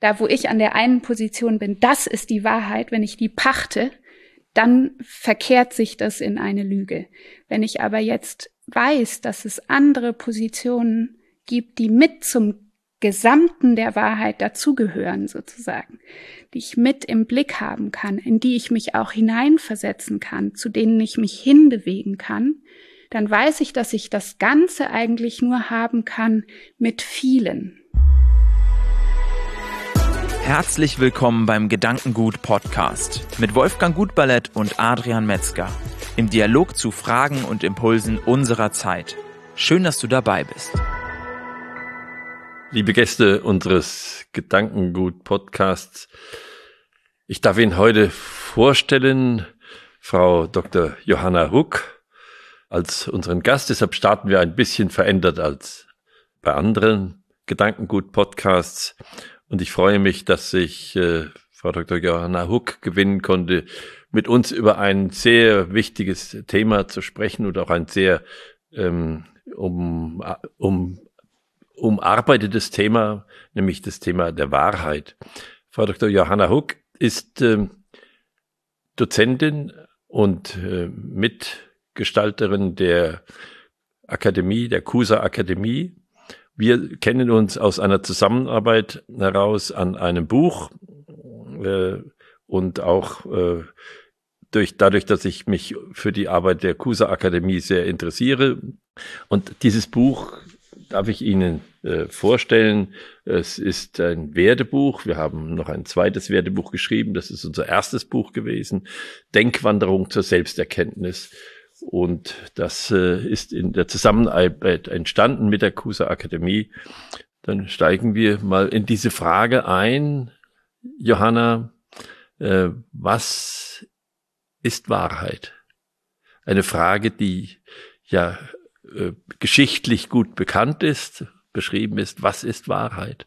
da wo ich an der einen Position bin, das ist die Wahrheit, wenn ich die pachte, dann verkehrt sich das in eine Lüge. Wenn ich aber jetzt weiß, dass es andere Positionen gibt, die mit zum Gesamten der Wahrheit dazugehören sozusagen, die ich mit im Blick haben kann, in die ich mich auch hineinversetzen kann, zu denen ich mich hinbewegen kann, dann weiß ich, dass ich das Ganze eigentlich nur haben kann mit vielen. Herzlich willkommen beim Gedankengut Podcast mit Wolfgang Gutballett und Adrian Metzger im Dialog zu Fragen und Impulsen unserer Zeit. Schön, dass du dabei bist. Liebe Gäste unseres Gedankengut Podcasts, ich darf Ihnen heute vorstellen Frau Dr. Johanna Huck als unseren Gast. Deshalb starten wir ein bisschen verändert als bei anderen Gedankengut Podcasts. Und ich freue mich, dass ich äh, Frau Dr. Johanna Huck gewinnen konnte, mit uns über ein sehr wichtiges Thema zu sprechen und auch ein sehr ähm, um, um, umarbeitetes Thema, nämlich das Thema der Wahrheit. Frau Dr. Johanna Huck ist äh, Dozentin und äh, Mitgestalterin der Akademie, der CUSA Akademie wir kennen uns aus einer Zusammenarbeit heraus an einem Buch äh, und auch äh, durch, dadurch, dass ich mich für die Arbeit der CUSA Akademie sehr interessiere. Und dieses Buch darf ich Ihnen äh, vorstellen. Es ist ein Werdebuch. Wir haben noch ein zweites Werdebuch geschrieben. Das ist unser erstes Buch gewesen. Denkwanderung zur Selbsterkenntnis. Und das äh, ist in der Zusammenarbeit entstanden mit der CUSA Akademie. Dann steigen wir mal in diese Frage ein. Johanna, äh, was ist Wahrheit? Eine Frage, die ja äh, geschichtlich gut bekannt ist, beschrieben ist. Was ist Wahrheit?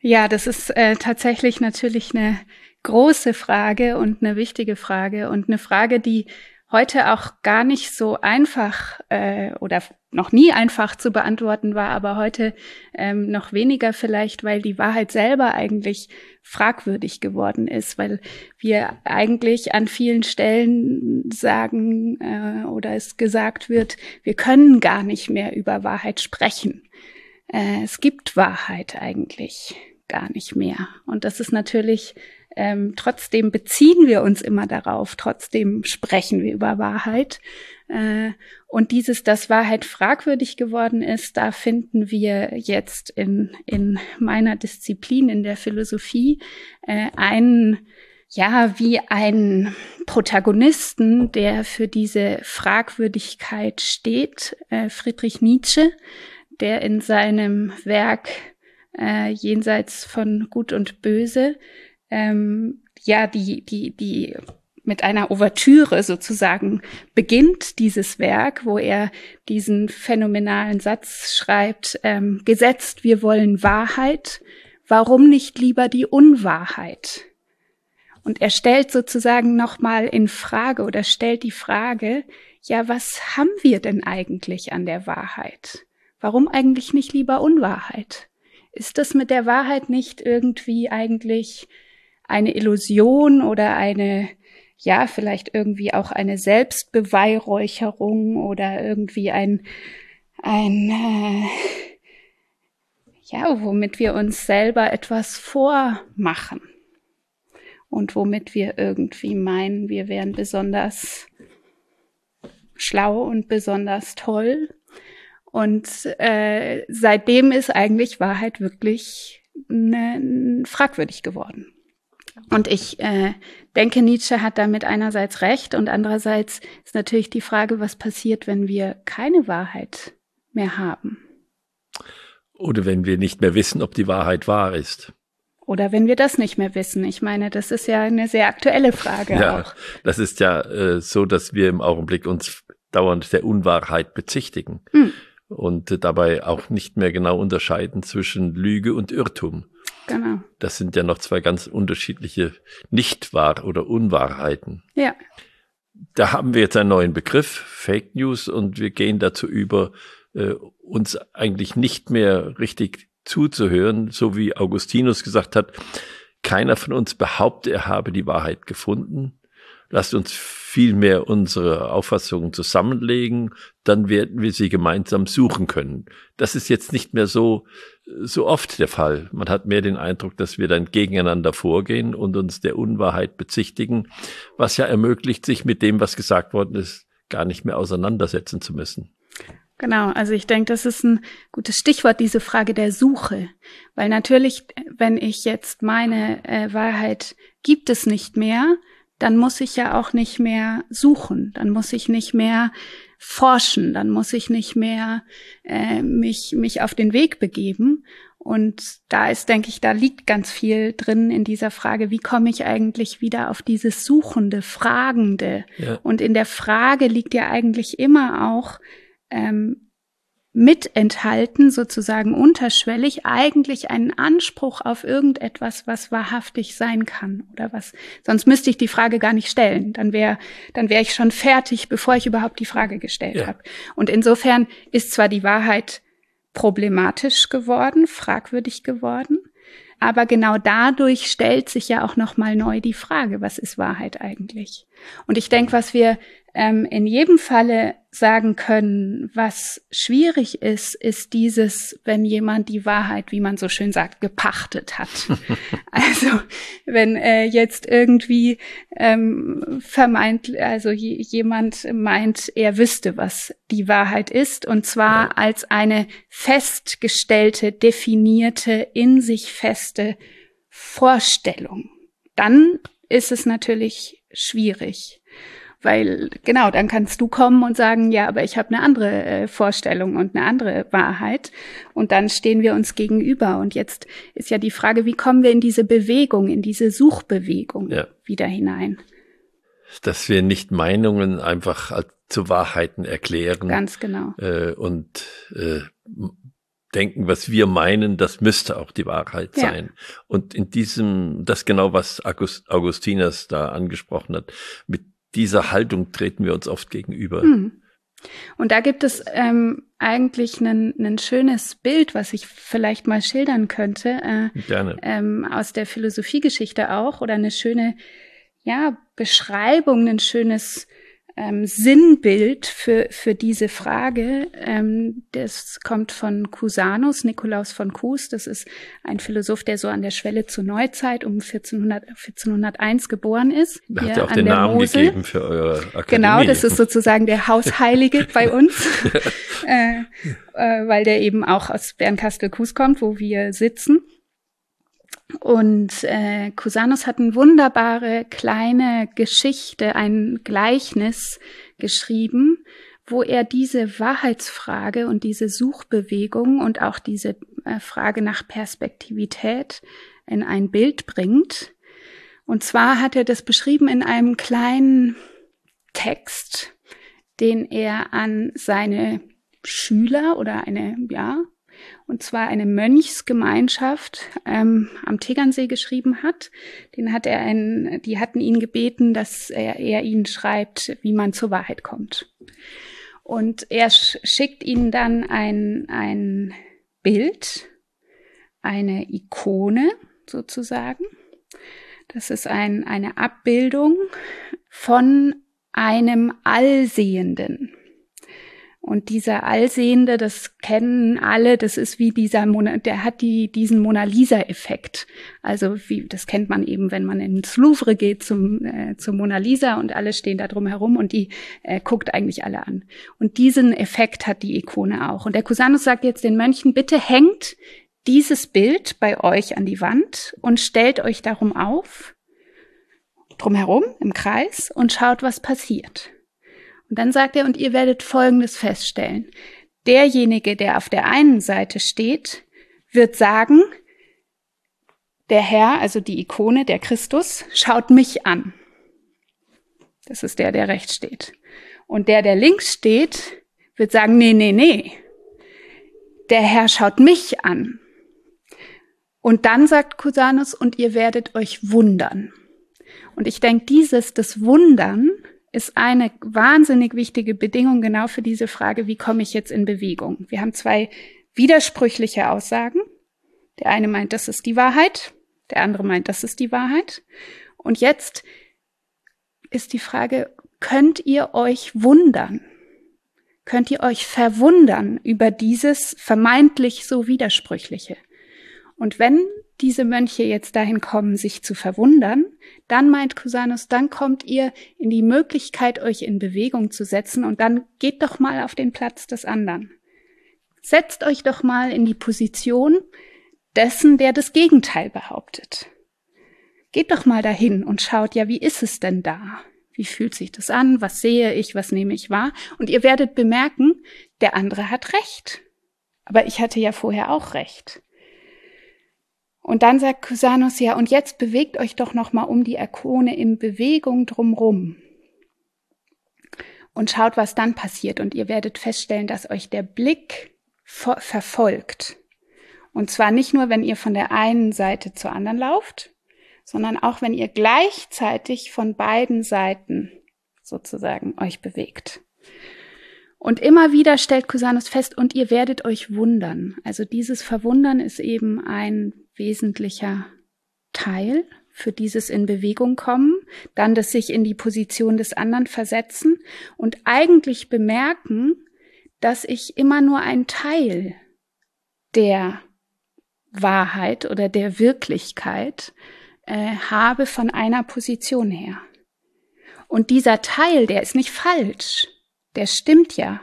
Ja, das ist äh, tatsächlich natürlich eine große Frage und eine wichtige Frage und eine Frage, die heute auch gar nicht so einfach äh, oder noch nie einfach zu beantworten war, aber heute ähm, noch weniger vielleicht, weil die Wahrheit selber eigentlich fragwürdig geworden ist, weil wir eigentlich an vielen Stellen sagen äh, oder es gesagt wird, wir können gar nicht mehr über Wahrheit sprechen. Äh, es gibt Wahrheit eigentlich gar nicht mehr. Und das ist natürlich ähm, trotzdem beziehen wir uns immer darauf, trotzdem sprechen wir über Wahrheit. Äh, und dieses, dass Wahrheit fragwürdig geworden ist, da finden wir jetzt in, in meiner Disziplin, in der Philosophie, äh, einen, ja, wie einen Protagonisten, der für diese Fragwürdigkeit steht, äh, Friedrich Nietzsche, der in seinem Werk äh, jenseits von Gut und Böse ähm, ja die die die mit einer Ouvertüre sozusagen beginnt dieses Werk, wo er diesen phänomenalen Satz schreibt, ähm, gesetzt, wir wollen Wahrheit, warum nicht lieber die Unwahrheit? Und er stellt sozusagen nochmal in Frage oder stellt die Frage, ja, was haben wir denn eigentlich an der Wahrheit? Warum eigentlich nicht lieber Unwahrheit? Ist das mit der Wahrheit nicht irgendwie eigentlich eine Illusion oder eine, ja, vielleicht irgendwie auch eine Selbstbeweihräucherung oder irgendwie ein, ein, äh, ja, womit wir uns selber etwas vormachen und womit wir irgendwie meinen, wir wären besonders schlau und besonders toll. Und äh, seitdem ist eigentlich Wahrheit wirklich ne, fragwürdig geworden. Und ich äh, denke, Nietzsche hat damit einerseits recht und andererseits ist natürlich die Frage, was passiert, wenn wir keine Wahrheit mehr haben. Oder wenn wir nicht mehr wissen, ob die Wahrheit wahr ist. Oder wenn wir das nicht mehr wissen. Ich meine, das ist ja eine sehr aktuelle Frage ja, auch. Das ist ja äh, so, dass wir im Augenblick uns dauernd der Unwahrheit bezichtigen hm. und dabei auch nicht mehr genau unterscheiden zwischen Lüge und Irrtum. Genau. Das sind ja noch zwei ganz unterschiedliche Nichtwahr- oder Unwahrheiten. Ja. Da haben wir jetzt einen neuen Begriff, Fake News, und wir gehen dazu über, äh, uns eigentlich nicht mehr richtig zuzuhören, so wie Augustinus gesagt hat, keiner von uns behaupte, er habe die Wahrheit gefunden. Lasst uns vielmehr unsere Auffassungen zusammenlegen, dann werden wir sie gemeinsam suchen können. Das ist jetzt nicht mehr so, so oft der Fall. Man hat mehr den Eindruck, dass wir dann gegeneinander vorgehen und uns der Unwahrheit bezichtigen, was ja ermöglicht, sich mit dem, was gesagt worden ist, gar nicht mehr auseinandersetzen zu müssen. Genau, also ich denke, das ist ein gutes Stichwort, diese Frage der Suche. Weil natürlich, wenn ich jetzt meine äh, Wahrheit gibt es nicht mehr, dann muss ich ja auch nicht mehr suchen, dann muss ich nicht mehr forschen, dann muss ich nicht mehr äh, mich, mich auf den Weg begeben. Und da ist, denke ich, da liegt ganz viel drin in dieser Frage, wie komme ich eigentlich wieder auf dieses Suchende, Fragende? Ja. Und in der Frage liegt ja eigentlich immer auch, ähm, mit enthalten, sozusagen unterschwellig, eigentlich einen Anspruch auf irgendetwas, was wahrhaftig sein kann oder was. Sonst müsste ich die Frage gar nicht stellen. Dann wäre dann wäre ich schon fertig, bevor ich überhaupt die Frage gestellt ja. habe. Und insofern ist zwar die Wahrheit problematisch geworden, fragwürdig geworden, aber genau dadurch stellt sich ja auch noch mal neu die Frage, was ist Wahrheit eigentlich? Und ich denke, was wir ähm, in jedem Falle sagen können, was schwierig ist, ist dieses, wenn jemand die Wahrheit, wie man so schön sagt, gepachtet hat. also wenn äh, jetzt irgendwie ähm, vermeint, also jemand meint, er wüsste, was die Wahrheit ist, und zwar ja. als eine festgestellte, definierte, in sich feste Vorstellung. Dann ist es natürlich schwierig. Weil genau, dann kannst du kommen und sagen, ja, aber ich habe eine andere äh, Vorstellung und eine andere Wahrheit. Und dann stehen wir uns gegenüber. Und jetzt ist ja die Frage, wie kommen wir in diese Bewegung, in diese Suchbewegung ja. wieder hinein? Dass wir nicht Meinungen einfach zu Wahrheiten erklären. Ganz genau. Äh, und äh, denken, was wir meinen, das müsste auch die Wahrheit ja. sein. Und in diesem, das genau, was August, Augustinus da angesprochen hat, mit dieser Haltung treten wir uns oft gegenüber. Hm. Und da gibt es ähm, eigentlich ein schönes Bild, was ich vielleicht mal schildern könnte. Äh, Gerne. Ähm, aus der Philosophiegeschichte auch oder eine schöne ja, Beschreibung, ein schönes ähm, Sinnbild für, für diese Frage. Ähm, das kommt von Cusanus, Nikolaus von Cus. Das ist ein Philosoph, der so an der Schwelle zur Neuzeit um 1400, 1401 geboren ist. Da hat er auch den Namen Mosel. gegeben für eure Akademie. Genau, das ist sozusagen der Hausheilige bei uns, äh, äh, weil der eben auch aus Bernkastel-Kues kommt, wo wir sitzen. Und äh, Cusanus hat eine wunderbare kleine Geschichte, ein Gleichnis geschrieben, wo er diese Wahrheitsfrage und diese Suchbewegung und auch diese äh, Frage nach Perspektivität in ein Bild bringt. Und zwar hat er das beschrieben in einem kleinen Text, den er an seine Schüler oder eine, ja, und zwar eine Mönchsgemeinschaft ähm, am Tegernsee geschrieben hat. Den hat er ein, die hatten ihn gebeten, dass er, er ihnen schreibt, wie man zur Wahrheit kommt. Und er schickt ihnen dann ein, ein Bild, eine Ikone sozusagen. Das ist ein, eine Abbildung von einem Allsehenden. Und dieser Allsehende, das kennen alle, das ist wie dieser, Mona, der hat die, diesen Mona Lisa-Effekt. Also wie, das kennt man eben, wenn man ins Louvre geht zum, äh, zum Mona Lisa und alle stehen da drum herum und die äh, guckt eigentlich alle an. Und diesen Effekt hat die Ikone auch. Und der Cusanus sagt jetzt den Mönchen, bitte hängt dieses Bild bei euch an die Wand und stellt euch darum auf, drumherum im Kreis und schaut, was passiert. Und dann sagt er, und ihr werdet Folgendes feststellen. Derjenige, der auf der einen Seite steht, wird sagen, der Herr, also die Ikone, der Christus, schaut mich an. Das ist der, der rechts steht. Und der, der links steht, wird sagen, nee, nee, nee. Der Herr schaut mich an. Und dann sagt Cusanus, und ihr werdet euch wundern. Und ich denke, dieses, das Wundern, ist eine wahnsinnig wichtige Bedingung genau für diese Frage, wie komme ich jetzt in Bewegung? Wir haben zwei widersprüchliche Aussagen Der eine meint, das ist die Wahrheit, der andere meint, das ist die Wahrheit. Und jetzt ist die Frage, könnt ihr euch wundern? Könnt ihr euch verwundern über dieses vermeintlich so widersprüchliche? Und wenn diese Mönche jetzt dahin kommen, sich zu verwundern, dann meint Cusanus, dann kommt ihr in die Möglichkeit, euch in Bewegung zu setzen und dann geht doch mal auf den Platz des anderen. Setzt euch doch mal in die Position dessen, der das Gegenteil behauptet. Geht doch mal dahin und schaut, ja, wie ist es denn da? Wie fühlt sich das an? Was sehe ich? Was nehme ich wahr? Und ihr werdet bemerken, der andere hat recht. Aber ich hatte ja vorher auch recht. Und dann sagt Cusanus ja, und jetzt bewegt euch doch noch mal um die Ikone in Bewegung drumrum. Und schaut, was dann passiert. Und ihr werdet feststellen, dass euch der Blick verfolgt. Und zwar nicht nur, wenn ihr von der einen Seite zur anderen lauft, sondern auch wenn ihr gleichzeitig von beiden Seiten sozusagen euch bewegt. Und immer wieder stellt Cusanus fest, und ihr werdet euch wundern. Also dieses Verwundern ist eben ein wesentlicher Teil für dieses in Bewegung kommen, dann das sich in die Position des anderen versetzen und eigentlich bemerken, dass ich immer nur ein Teil der Wahrheit oder der Wirklichkeit äh, habe von einer Position her. Und dieser Teil, der ist nicht falsch, der stimmt ja,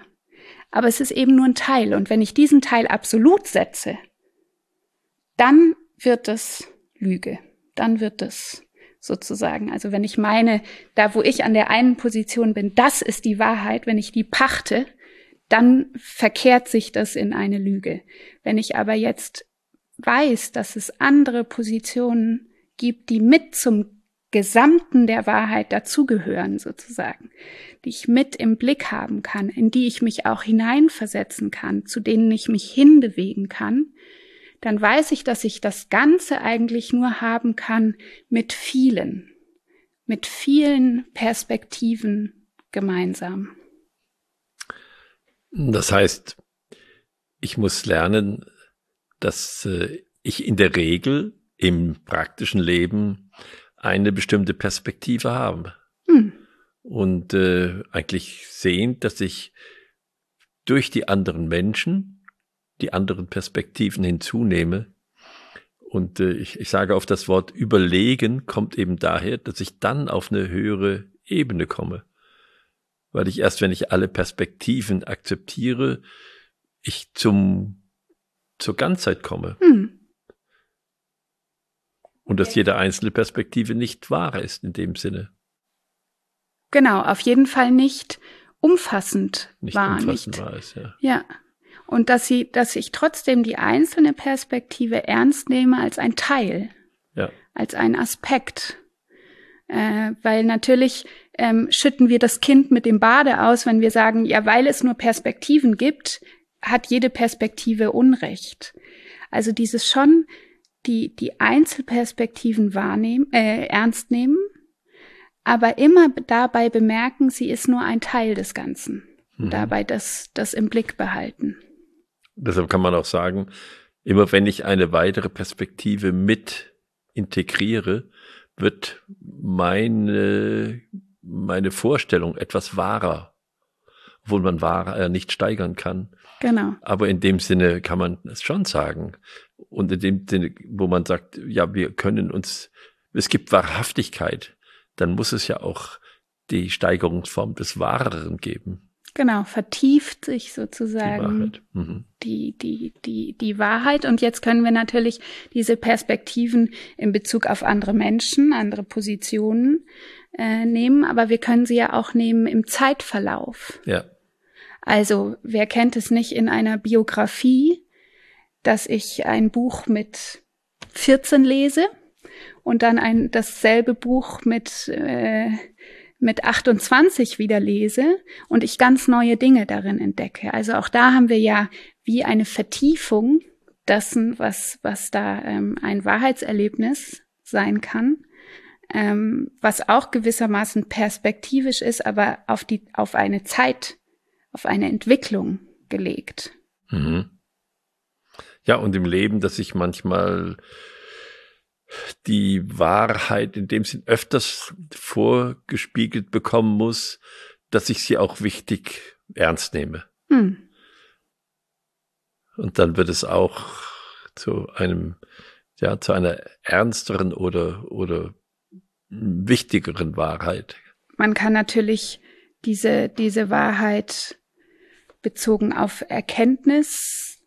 aber es ist eben nur ein Teil. Und wenn ich diesen Teil absolut setze, dann wird es Lüge, dann wird es sozusagen. Also wenn ich meine, da wo ich an der einen Position bin, das ist die Wahrheit, wenn ich die pachte, dann verkehrt sich das in eine Lüge. Wenn ich aber jetzt weiß, dass es andere Positionen gibt, die mit zum Gesamten der Wahrheit dazugehören, sozusagen, die ich mit im Blick haben kann, in die ich mich auch hineinversetzen kann, zu denen ich mich hinbewegen kann, dann weiß ich, dass ich das Ganze eigentlich nur haben kann mit vielen, mit vielen Perspektiven gemeinsam. Das heißt, ich muss lernen, dass äh, ich in der Regel im praktischen Leben eine bestimmte Perspektive habe. Hm. Und äh, eigentlich sehen, dass ich durch die anderen Menschen die anderen Perspektiven hinzunehme. Und äh, ich, ich sage auf das Wort überlegen kommt eben daher, dass ich dann auf eine höhere Ebene komme. Weil ich erst, wenn ich alle Perspektiven akzeptiere, ich zum, zur Ganzheit komme. Hm und dass jede einzelne Perspektive nicht wahr ist in dem Sinne. Genau, auf jeden Fall nicht umfassend nicht wahr. Umfassend nicht. Wahr ist, ja. ja. Und dass sie, dass ich trotzdem die einzelne Perspektive ernst nehme als ein Teil, ja. als ein Aspekt. Äh, weil natürlich ähm, schütten wir das Kind mit dem Bade aus, wenn wir sagen, ja, weil es nur Perspektiven gibt, hat jede Perspektive Unrecht. Also dieses schon die, die Einzelperspektiven wahrnehmen, äh, ernst nehmen, aber immer dabei bemerken, sie ist nur ein Teil des Ganzen. Mhm. Dabei das, das im Blick behalten. Deshalb kann man auch sagen, immer wenn ich eine weitere Perspektive mit integriere, wird meine, meine Vorstellung etwas wahrer, obwohl man wahrer äh, nicht steigern kann. Genau. Aber in dem Sinne kann man es schon sagen. Und in dem Sinne, wo man sagt, ja, wir können uns, es gibt Wahrhaftigkeit, dann muss es ja auch die Steigerungsform des Wahreren geben. Genau, vertieft sich sozusagen die, mhm. die, die, die, die Wahrheit. Und jetzt können wir natürlich diese Perspektiven in Bezug auf andere Menschen, andere Positionen äh, nehmen, aber wir können sie ja auch nehmen im Zeitverlauf. Ja. Also wer kennt es nicht in einer Biografie, dass ich ein Buch mit 14 lese und dann ein dasselbe Buch mit äh, mit 28 wieder lese und ich ganz neue Dinge darin entdecke. Also auch da haben wir ja wie eine Vertiefung dessen, was was da ähm, ein Wahrheitserlebnis sein kann, ähm, was auch gewissermaßen perspektivisch ist, aber auf die auf eine Zeit, auf eine Entwicklung gelegt. Mhm. Ja, und im Leben, dass ich manchmal die Wahrheit in dem Sinn öfters vorgespiegelt bekommen muss, dass ich sie auch wichtig ernst nehme. Hm. Und dann wird es auch zu einem, ja, zu einer ernsteren oder, oder wichtigeren Wahrheit. Man kann natürlich diese, diese Wahrheit bezogen auf Erkenntnis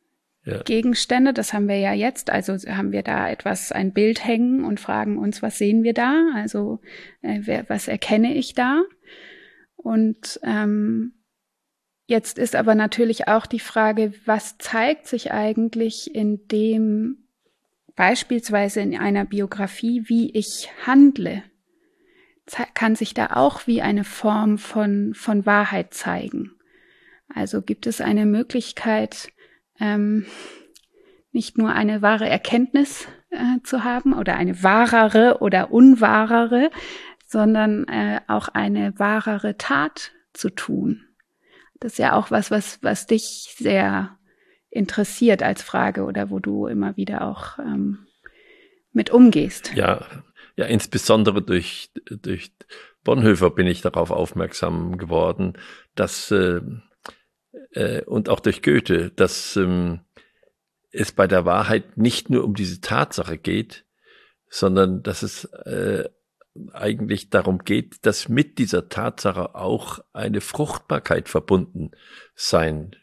ja. Gegenstände, das haben wir ja jetzt, also haben wir da etwas, ein Bild hängen und fragen uns, was sehen wir da? Also äh, wer, was erkenne ich da? Und ähm, jetzt ist aber natürlich auch die Frage, was zeigt sich eigentlich in dem beispielsweise in einer Biografie, wie ich handle? Kann sich da auch wie eine Form von, von Wahrheit zeigen? Also gibt es eine Möglichkeit, ähm, nicht nur eine wahre Erkenntnis äh, zu haben oder eine wahrere oder unwahrere, sondern äh, auch eine wahrere Tat zu tun. Das ist ja auch was, was, was dich sehr interessiert als Frage oder wo du immer wieder auch ähm, mit umgehst. Ja, ja, insbesondere durch, durch Bonhoeffer bin ich darauf aufmerksam geworden, dass äh, äh, und auch durch Goethe, dass ähm, es bei der Wahrheit nicht nur um diese Tatsache geht, sondern dass es äh, eigentlich darum geht, dass mit dieser Tatsache auch eine Fruchtbarkeit verbunden sein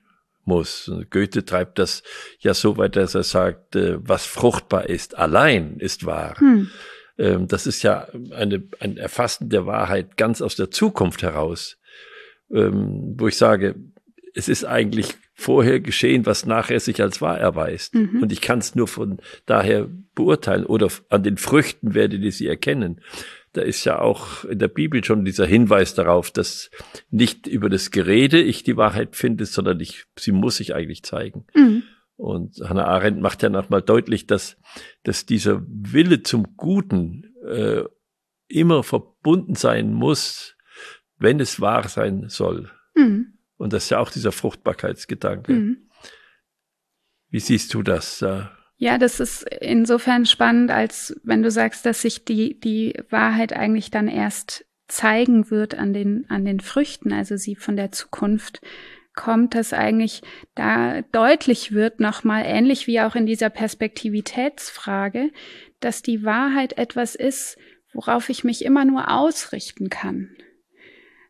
muss. Und Goethe treibt das ja so weit, dass er sagt, äh, was fruchtbar ist, allein ist wahr. Hm. Ähm, das ist ja eine, ein Erfassen der Wahrheit ganz aus der Zukunft heraus, ähm, wo ich sage, es ist eigentlich vorher geschehen, was nachher sich als wahr erweist. Mhm. Und ich kann es nur von daher beurteilen oder an den Früchten werdet ihr sie erkennen. Da ist ja auch in der Bibel schon dieser Hinweis darauf, dass nicht über das Gerede ich die Wahrheit finde, sondern ich, sie muss sich eigentlich zeigen. Mhm. Und Hannah Arendt macht ja nochmal deutlich, dass, dass dieser Wille zum Guten äh, immer verbunden sein muss, wenn es wahr sein soll. Mhm. Und das ist ja auch dieser Fruchtbarkeitsgedanke. Mhm. Wie siehst du das? Ja, das ist insofern spannend, als wenn du sagst, dass sich die, die Wahrheit eigentlich dann erst zeigen wird an den, an den Früchten, also sie von der Zukunft kommt, dass eigentlich da deutlich wird, nochmal ähnlich wie auch in dieser Perspektivitätsfrage, dass die Wahrheit etwas ist, worauf ich mich immer nur ausrichten kann.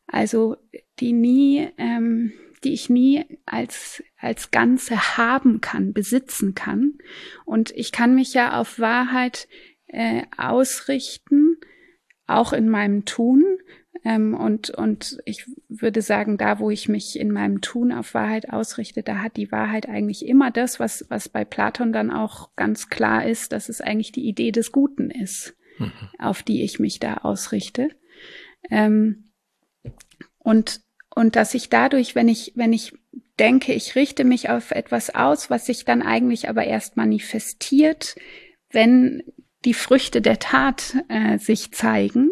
Also die nie, ähm, die ich nie als, als Ganze haben kann, besitzen kann. Und ich kann mich ja auf Wahrheit äh, ausrichten, auch in meinem Tun. Ähm, und, und ich würde sagen, da, wo ich mich in meinem Tun auf Wahrheit ausrichte, da hat die Wahrheit eigentlich immer das, was, was bei Platon dann auch ganz klar ist, dass es eigentlich die Idee des Guten ist, mhm. auf die ich mich da ausrichte. Ähm, und, und dass ich dadurch, wenn ich, wenn ich denke, ich richte mich auf etwas aus, was sich dann eigentlich aber erst manifestiert, wenn die Früchte der Tat äh, sich zeigen,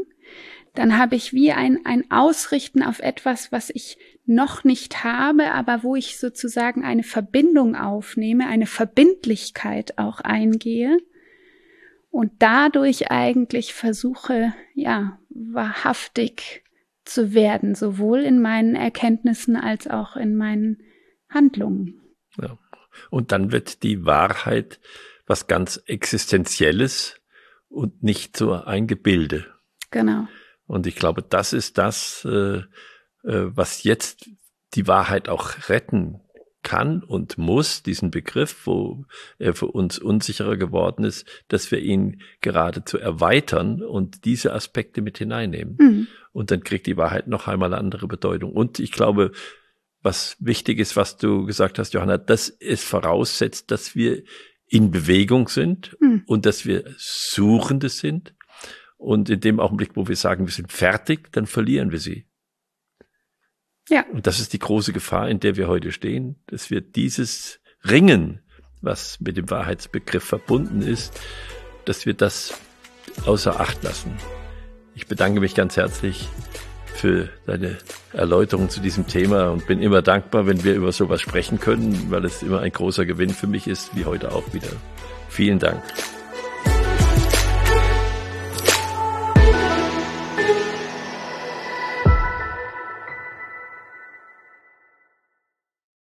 dann habe ich wie ein, ein Ausrichten auf etwas, was ich noch nicht habe, aber wo ich sozusagen eine Verbindung aufnehme, eine Verbindlichkeit auch eingehe und dadurch eigentlich versuche, ja, wahrhaftig zu werden, sowohl in meinen Erkenntnissen als auch in meinen Handlungen. Ja. Und dann wird die Wahrheit was ganz Existenzielles und nicht so ein Gebilde. Genau. Und ich glaube, das ist das, äh, äh, was jetzt die Wahrheit auch retten kann und muss, diesen Begriff, wo er für uns unsicherer geworden ist, dass wir ihn geradezu erweitern und diese Aspekte mit hineinnehmen. Mhm. Und dann kriegt die Wahrheit noch einmal eine andere Bedeutung. Und ich glaube, was wichtig ist, was du gesagt hast, Johanna, dass es voraussetzt, dass wir in Bewegung sind mhm. und dass wir Suchende sind. Und in dem Augenblick, wo wir sagen, wir sind fertig, dann verlieren wir sie. Ja. Und das ist die große Gefahr, in der wir heute stehen, dass wir dieses Ringen, was mit dem Wahrheitsbegriff verbunden ist, dass wir das außer Acht lassen. Ich bedanke mich ganz herzlich für deine Erläuterung zu diesem Thema und bin immer dankbar, wenn wir über sowas sprechen können, weil es immer ein großer Gewinn für mich ist, wie heute auch wieder. Vielen Dank.